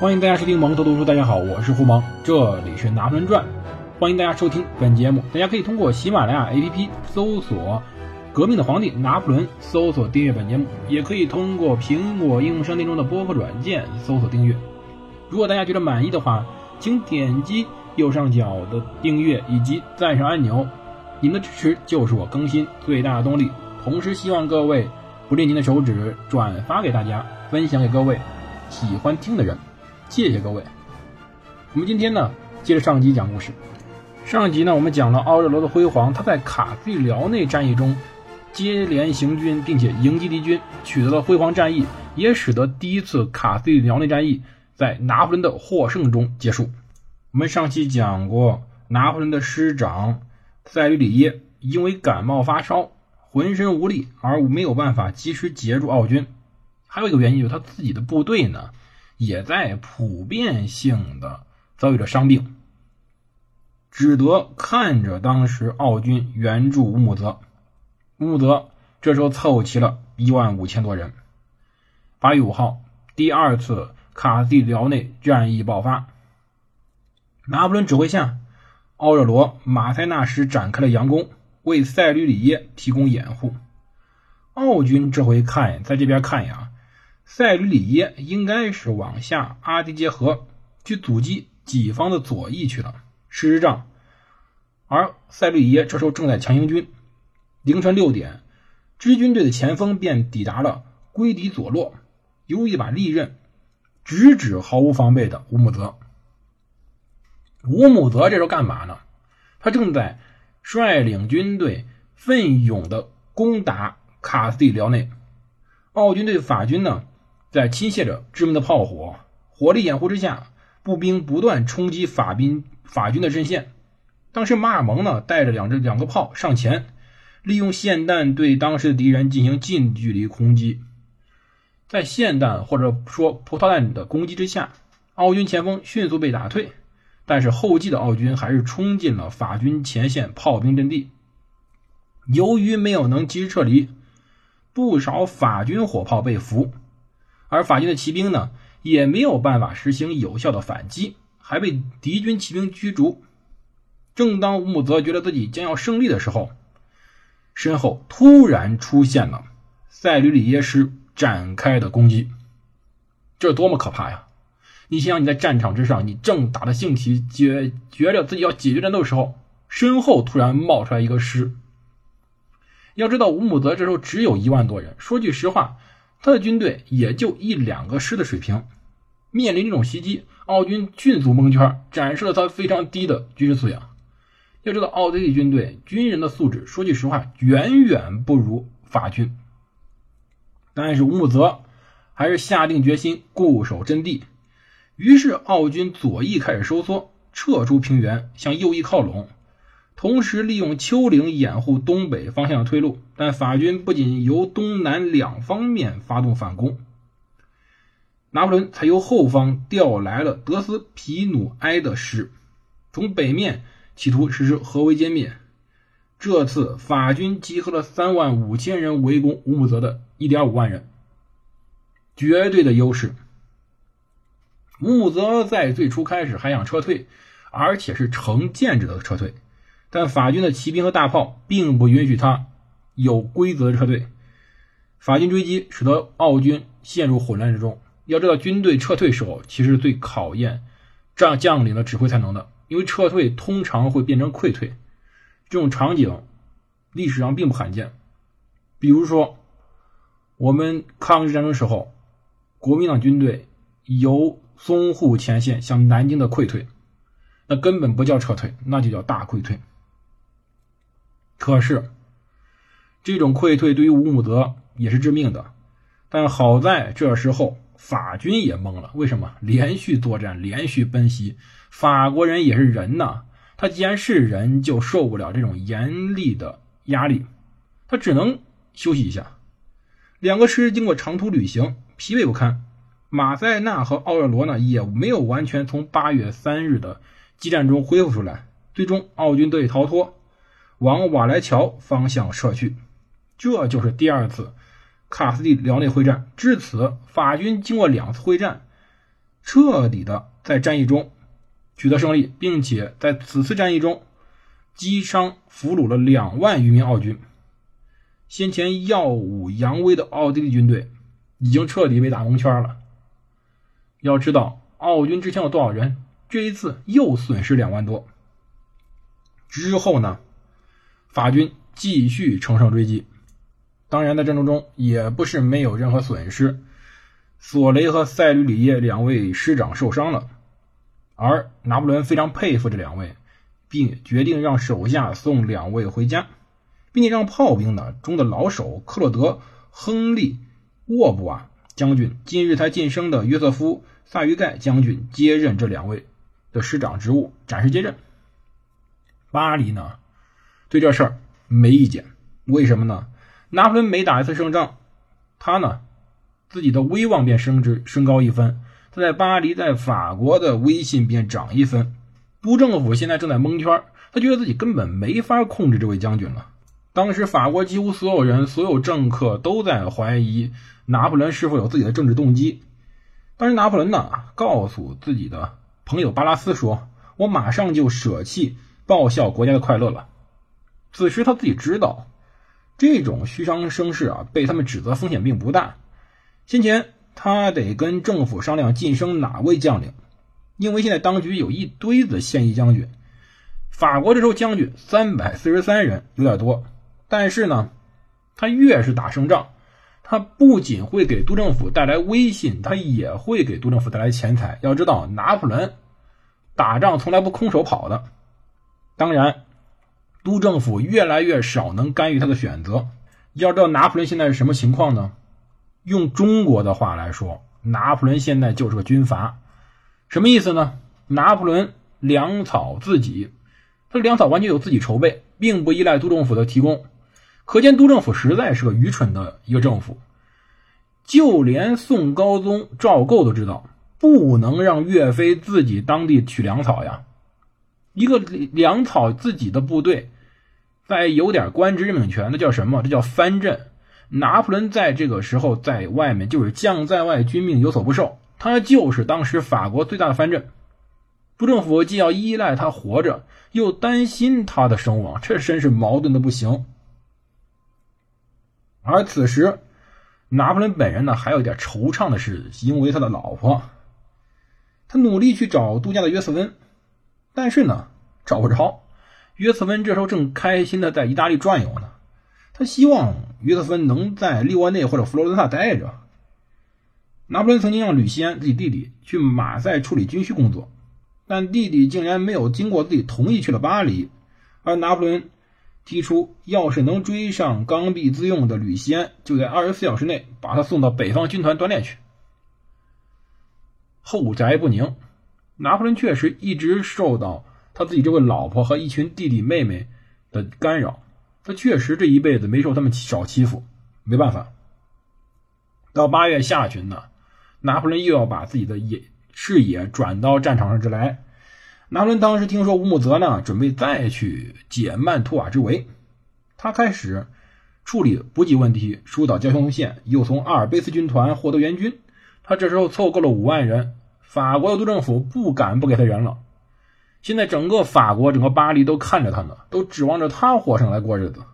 欢迎大家收听蒙头读书。大家好，我是胡蒙，这里是《拿破仑传》。欢迎大家收听本节目。大家可以通过喜马拉雅 APP 搜索“革命的皇帝拿破仑”，搜索订阅本节目；也可以通过苹果应用商店中的播客软件搜索订阅。如果大家觉得满意的话，请点击右上角的订阅以及赞赏按钮。你们的支持就是我更新最大的动力。同时，希望各位不吝您的手指转发给大家，分享给各位喜欢听的人。谢谢各位。我们今天呢，接着上集讲故事。上集呢，我们讲了奥热罗的辉煌，他在卡斯蒂辽内战役中接连行军，并且迎击敌军，取得了辉煌战役，也使得第一次卡斯蒂辽内战役在拿破仑的获胜中结束。我们上期讲过，拿破仑的师长塞吕里耶因为感冒发烧，浑身无力，而没有办法及时截住奥军。还有一个原因就是他自己的部队呢。也在普遍性的遭遇着伤病，只得看着当时奥军援助乌木泽。乌木泽这时候凑齐了一万五千多人。八月五号，第二次卡地辽内战役爆发。拿破仑指挥下，奥热罗、马塞纳什展开了佯攻，为塞吕里耶提供掩护。奥军这回看，在这边看呀。塞吕里耶应该是往下阿迪杰河去阻击己方的左翼去了。事实上，而塞吕里耶这时候正在强行军。凌晨六点，支军队的前锋便抵达了归迪佐洛，由一把利刃直指毫无防备的乌姆泽。乌姆泽这时候干嘛呢？他正在率领军队奋勇的攻打卡斯蒂辽内。奥军对法军呢？在倾泻着致命的炮火、火力掩护之下，步兵不断冲击法兵法军的阵线。当时马尔蒙呢带着两只两个炮上前，利用霰弹对当时的敌人进行近距离空击。在霰弹或者说葡萄弹的攻击之下，奥军前锋迅速被打退，但是后继的奥军还是冲进了法军前线炮兵阵地。由于没有能及时撤离，不少法军火炮被俘。而法军的骑兵呢，也没有办法实行有效的反击，还被敌军骑兵驱逐。正当乌姆泽觉得自己将要胜利的时候，身后突然出现了塞吕里耶师展开的攻击，这多么可怕呀！你想想，你在战场之上，你正打得兴起，觉觉着自己要解决战斗的时候，身后突然冒出来一个师。要知道，乌姆泽这时候只有一万多人，说句实话。他的军队也就一两个师的水平，面临这种袭击，奥军迅速蒙圈，展示了他非常低的军事素养。要知道，奥地利军队军人的素质，说句实话，远远不如法军。但是乌姆泽还是下定决心固守阵地，于是奥军左翼开始收缩，撤出平原，向右翼靠拢。同时利用丘陵掩护东北方向的退路，但法军不仅由东南两方面发动反攻，拿破仑才由后方调来了德斯皮努埃的师，从北面企图实施合围歼灭。这次法军集合了三万五千人围攻乌姆泽的一点五万人，绝对的优势。乌姆泽在最初开始还想撤退，而且是成建制的撤退。但法军的骑兵和大炮并不允许他有规则的撤退，法军追击使得奥军陷入混乱之中。要知道，军队撤退时候其实最考验将将领的指挥才能的，因为撤退通常会变成溃退，这种场景历史上并不罕见。比如说，我们抗日战争时候，国民党军队由淞沪前线向南京的溃退，那根本不叫撤退，那就叫大溃退。可是，这种溃退对于乌姆泽也是致命的。但好在这时候法军也懵了，为什么？连续作战，连续奔袭，法国人也是人呐，他既然是人，就受不了这种严厉的压力，他只能休息一下。两个师经过长途旅行，疲惫不堪。马塞纳和奥热罗呢，也没有完全从八月三日的激战中恢复出来，最终奥军得以逃脱。往瓦莱乔方向撤去，这就是第二次卡斯蒂辽内会战。至此，法军经过两次会战，彻底的在战役中取得胜利，并且在此次战役中击伤俘虏了两万余名奥军。先前耀武扬威的奥地利军队已经彻底被打蒙圈了。要知道，奥军之前有多少人？这一次又损失两万多。之后呢？法军继续乘胜追击。当然，在战争中也不是没有任何损失。索雷和塞吕里耶两位师长受伤了，而拿破仑非常佩服这两位，并决定让手下送两位回家，并且让炮兵呢中的老手克洛德·亨利·沃布瓦将军，近日才晋升的约瑟夫·萨于盖将军接任这两位的师长职务，暂时接任。巴黎呢，对这事儿没意见，为什么呢？拿破仑每打一次胜仗，他呢自己的威望便升值升高一分，他在巴黎在法国的威信便涨一分。督政府现在正在蒙圈，他觉得自己根本没法控制这位将军了。当时法国几乎所有人、所有政客都在怀疑拿破仑是否有自己的政治动机。当时拿破仑呢告诉自己的朋友巴拉斯说：“我马上就舍弃报效国家的快乐了。”此时他自己知道。这种虚张声势啊，被他们指责风险并不大。先前他得跟政府商量晋升哪位将领，因为现在当局有一堆子现役将军。法国这时候将军三百四十三人，有点多。但是呢，他越是打胜仗，他不仅会给督政府带来威信，他也会给督政府带来钱财。要知道，拿破仑打仗从来不空手跑的。当然。督政府越来越少能干预他的选择。要知道拿破仑现在是什么情况呢？用中国的话来说，拿破仑现在就是个军阀。什么意思呢？拿破仑粮草自己，他的粮草完全由自己筹备，并不依赖督政府的提供。可见督政府实在是个愚蠢的一个政府。就连宋高宗赵构都知道，不能让岳飞自己当地取粮草呀。一个粮草自己的部队，在有点官职任命权，那叫什么？这叫藩镇。拿破仑在这个时候在外面就是将在外，军命有所不受。他就是当时法国最大的藩镇。督政府既要依赖他活着，又担心他的声望，这真是矛盾的不行。而此时，拿破仑本人呢，还有一点惆怅的是，因为他的老婆，他努力去找度假的约瑟温。但是呢，找不着。约瑟芬这时候正开心的在意大利转悠呢。他希望约瑟芬能在利沃内或者佛罗伦萨待着。拿破仑曾经让吕西安自己弟弟去马赛处理军需工作，但弟弟竟然没有经过自己同意去了巴黎。而拿破仑提出，要是能追上刚愎自用的吕西安，就在二十四小时内把他送到北方军团锻炼去。后宅不宁。拿破仑确实一直受到他自己这位老婆和一群弟弟妹妹的干扰，他确实这一辈子没受他们少欺负，没办法。到八月下旬呢，拿破仑又要把自己的野视野转到战场上之来。拿破仑当时听说乌姆泽呢准备再去解曼图瓦之围，他开始处理补给问题，疏导交通线，又从阿尔卑斯军团获得援军。他这时候凑够了五万人。法国的督政府不敢不给他人了，现在整个法国、整个巴黎都看着他呢，都指望着他活上来过日子。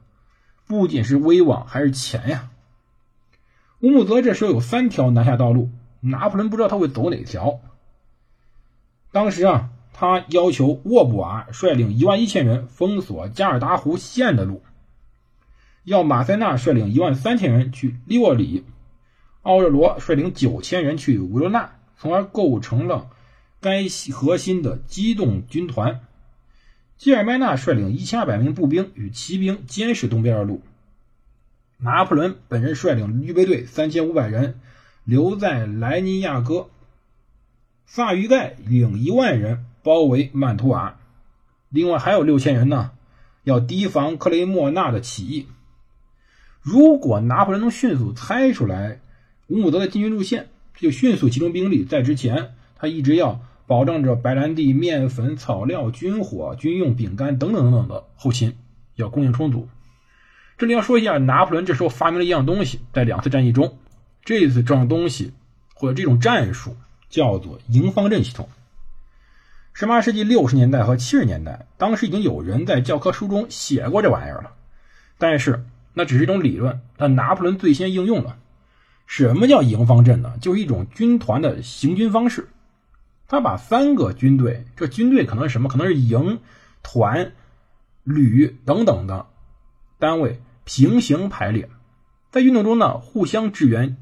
不仅是威望，还是钱呀。乌姆泽这时候有三条南下道路，拿破仑不知道他会走哪条。当时啊，他要求沃布瓦率领一万一千人封锁加尔达湖西岸的路，要马塞纳率领一万三千人去利沃里，奥热罗率领九千人去维罗纳。从而构成了该核心的机动军团。吉尔麦纳率领一千二百名步兵与骑兵监视东边的路。拿破仑本人率领预备队三千五百人留在莱尼亚哥。萨于盖领一万人包围曼图瓦，另外还有六千人呢，要提防克雷莫纳的起义。如果拿破仑能迅速猜出来乌姆德的进军路线，就迅速集中兵力，在之前，他一直要保障着白兰地、面粉、草料、军火、军用饼干等等等等的后勤要供应充足。这里要说一下，拿破仑这时候发明了一样东西，在两次战役中，这次这种东西或者这种战术叫做营方阵系统。十八世纪六十年代和七十年代，当时已经有人在教科书中写过这玩意儿了，但是那只是一种理论，但拿破仑最先应用了。什么叫营方阵呢？就是一种军团的行军方式。他把三个军队，这军队可能是什么？可能是营、团、旅等等的单位平行排列，在运动中呢互相支援，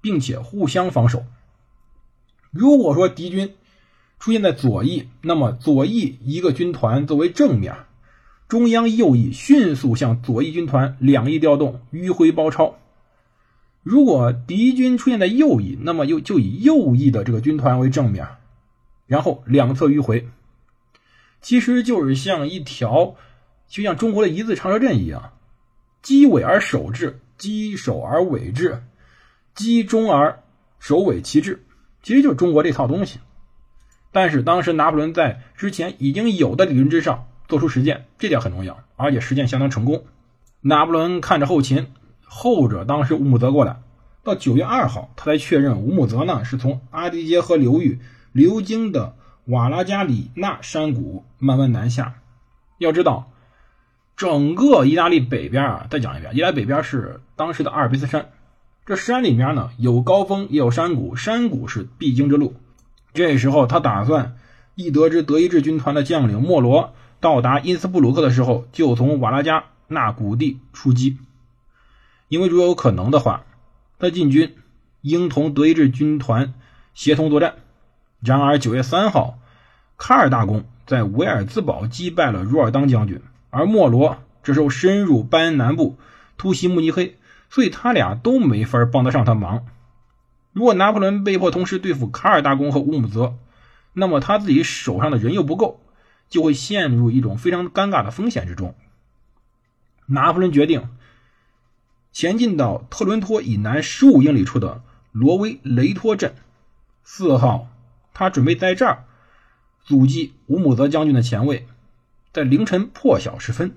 并且互相防守。如果说敌军出现在左翼，那么左翼一个军团作为正面，中央右翼迅速向左翼军团两翼调动，迂回包抄。如果敌军出现在右翼，那么又就以右翼的这个军团为正面。然后两侧迂回，其实就是像一条，就像中国的一字长蛇阵一样，击尾而守之，击首而尾之，击中而首尾齐之，其实就是中国这套东西。但是当时拿破仑在之前已经有的理论之上做出实践，这点很重要，而且实践相当成功。拿破仑看着后勤，后者当时乌姆泽过来，到九月二号，他才确认乌姆泽呢是从阿迪杰河流域。流经的瓦拉加里纳山谷慢慢南下。要知道，整个意大利北边啊，再讲一遍，意大利北边是当时的阿尔卑斯山。这山里面呢，有高峰，也有山谷，山谷是必经之路。这时候，他打算一得知德意志军团的将领莫罗到达因斯布鲁克的时候，就从瓦拉加纳谷地出击。因为如果有可能的话，他进军应同德意志军团协同作战。然而，九月三号，卡尔大公在维尔兹堡击败了若尔当将军，而莫罗这时候深入拜恩南部，突袭慕尼黑，所以他俩都没法帮得上他忙。如果拿破仑被迫同时对付卡尔大公和乌姆泽，那么他自己手上的人又不够，就会陷入一种非常尴尬的风险之中。拿破仑决定前进到特伦托以南十五英里处的罗威雷托镇，四号。他准备在这儿阻击乌姆泽将军的前卫。在凌晨破晓时分，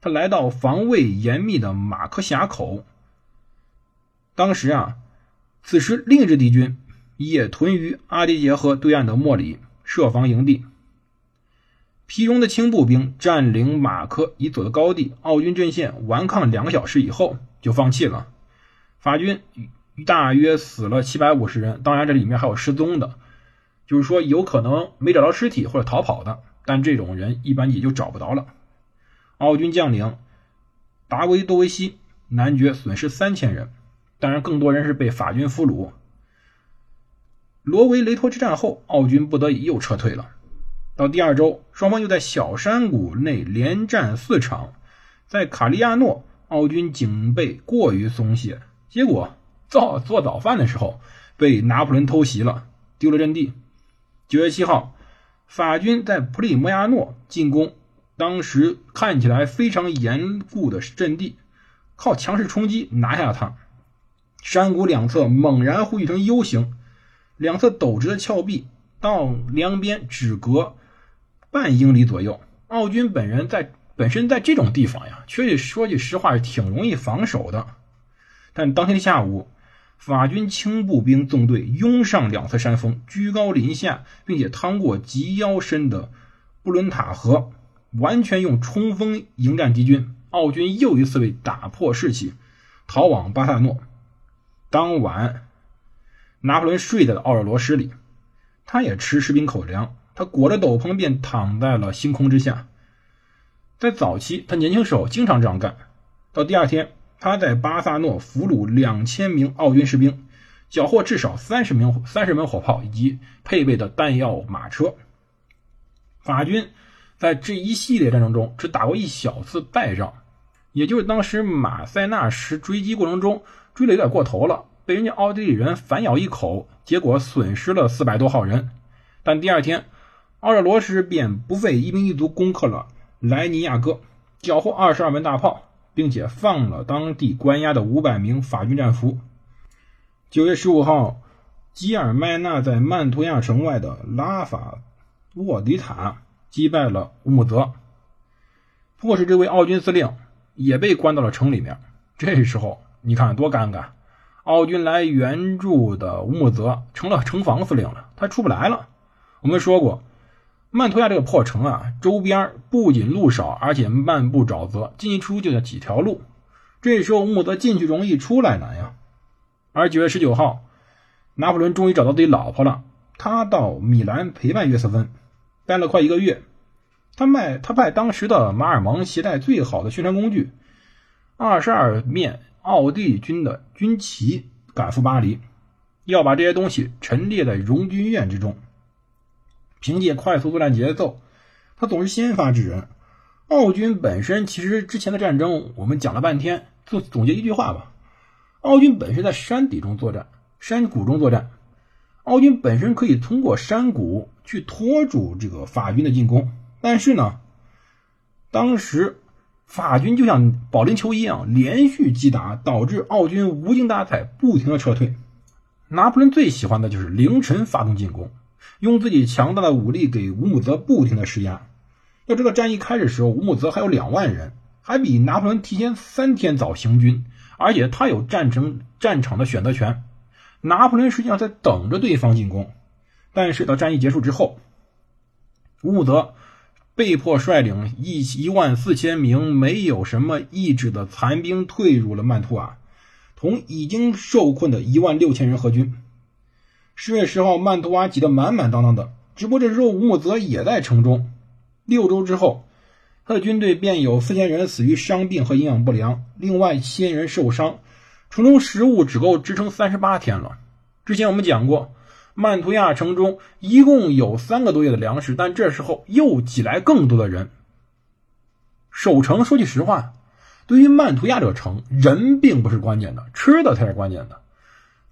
他来到防卫严密的马克峡口。当时啊，此时另一支敌军也屯于阿迪杰河对岸的莫里，设防营地。皮荣的轻步兵占领马克以左的高地，奥军阵线顽抗两个小时以后就放弃了。法军大约死了七百五十人，当然这里面还有失踪的。就是说，有可能没找到尸体或者逃跑的，但这种人一般也就找不着了。奥军将领达维多维西男爵损失三千人，当然更多人是被法军俘虏。罗维雷托之战后，奥军不得已又撤退了。到第二周，双方又在小山谷内连战四场，在卡利亚诺，奥军警备过于松懈，结果早做早饭的时候被拿破仑偷袭了，丢了阵地。九月七号，法军在普里莫亚诺进攻，当时看起来非常严固的阵地，靠强势冲击拿下了它。山谷两侧猛然汇聚成 U 型，两侧陡直的峭壁到两边只隔半英里左右。奥军本人在本身在这种地方呀，确实说句实话是挺容易防守的，但当天下午。法军轻步兵纵队拥上两侧山峰，居高临下，并且趟过及腰深的布伦塔河，完全用冲锋迎战敌军。奥军又一次被打破士气，逃往巴萨诺。当晚，拿破仑睡在了奥尔罗斯里，他也吃士兵口粮，他裹着斗篷便躺在了星空之下。在早期，他年轻时候经常这样干。到第二天。他在巴萨诺俘虏两千名奥军士兵，缴获至少三十名三十门火炮以及配备的弹药马车。法军在这一系列战争中只打过一小次败仗，也就是当时马塞纳什追击过程中追的有点过头了，被人家奥地利人反咬一口，结果损失了四百多号人。但第二天，奥尔罗斯便不费一兵一卒攻克了莱尼亚哥，缴获二十二门大炮。并且放了当地关押的五百名法军战俘。九月十五号，基尔麦纳在曼图亚城外的拉法沃迪塔击败了乌姆泽，迫使这位奥军司令也被关到了城里面。这时候，你看多尴尬！奥军来援助的乌木泽成了城防司令了，他出不来了。我们说过，曼托亚这个破城啊，周边不仅路少，而且漫步沼泽，进进出出就那几条路。这时候乌木泽进去容易，出来难呀。而九月十九号，拿破仑终于找到自己老婆了。他到米兰陪伴约瑟芬，待了快一个月。他卖他派当时的马尔蒙携带最好的宣传工具——二十二面奥地利军的军旗，赶赴巴黎，要把这些东西陈列在荣军院之中。凭借快速作战节奏，他总是先发制人。奥军本身其实之前的战争我们讲了半天，就总结一句话吧：奥军本身在山底中作战，山谷中作战。奥军本身可以通过山谷去拖住这个法军的进攻，但是呢，当时法军就像保龄球一样连续击打，导致奥军无精打采，不停的撤退。拿破仑最喜欢的就是凌晨发动进攻，用自己强大的武力给乌姆泽不停的施压。要知道，战役开始时候，乌姆泽还有两万人，还比拿破仑提前三天早行军，而且他有战争战场的选择权。拿破仑实际上在等着对方进攻，但是到战役结束之后，乌姆泽被迫率领一一万四千名没有什么意志的残兵退入了曼图瓦，同已经受困的一万六千人合军。十月十号，曼图瓦挤得满满当当的，只不过这时候乌姆泽也在城中。六周之后，他的军队便有四千人死于伤病和营养不良，另外七千人受伤。城中食物只够支撑三十八天了。之前我们讲过，曼图亚城中一共有三个多月的粮食，但这时候又挤来更多的人。守城，说句实话，对于曼图亚这个城，人并不是关键的，吃的才是关键的。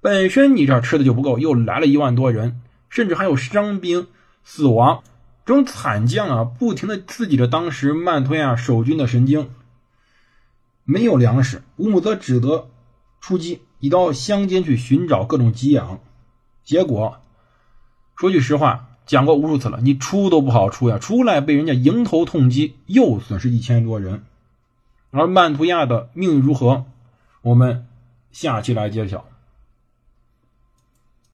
本身你这吃的就不够，又来了一万多人，甚至还有伤兵死亡，这种惨将啊，不停的刺激着当时曼图亚守军的神经。没有粮食，乌姆则只得。出击，一到乡间去寻找各种给养，结果说句实话，讲过无数次了，你出都不好出呀，出来被人家迎头痛击，又损失一千多人。而曼图亚的命运如何，我们下期来揭晓。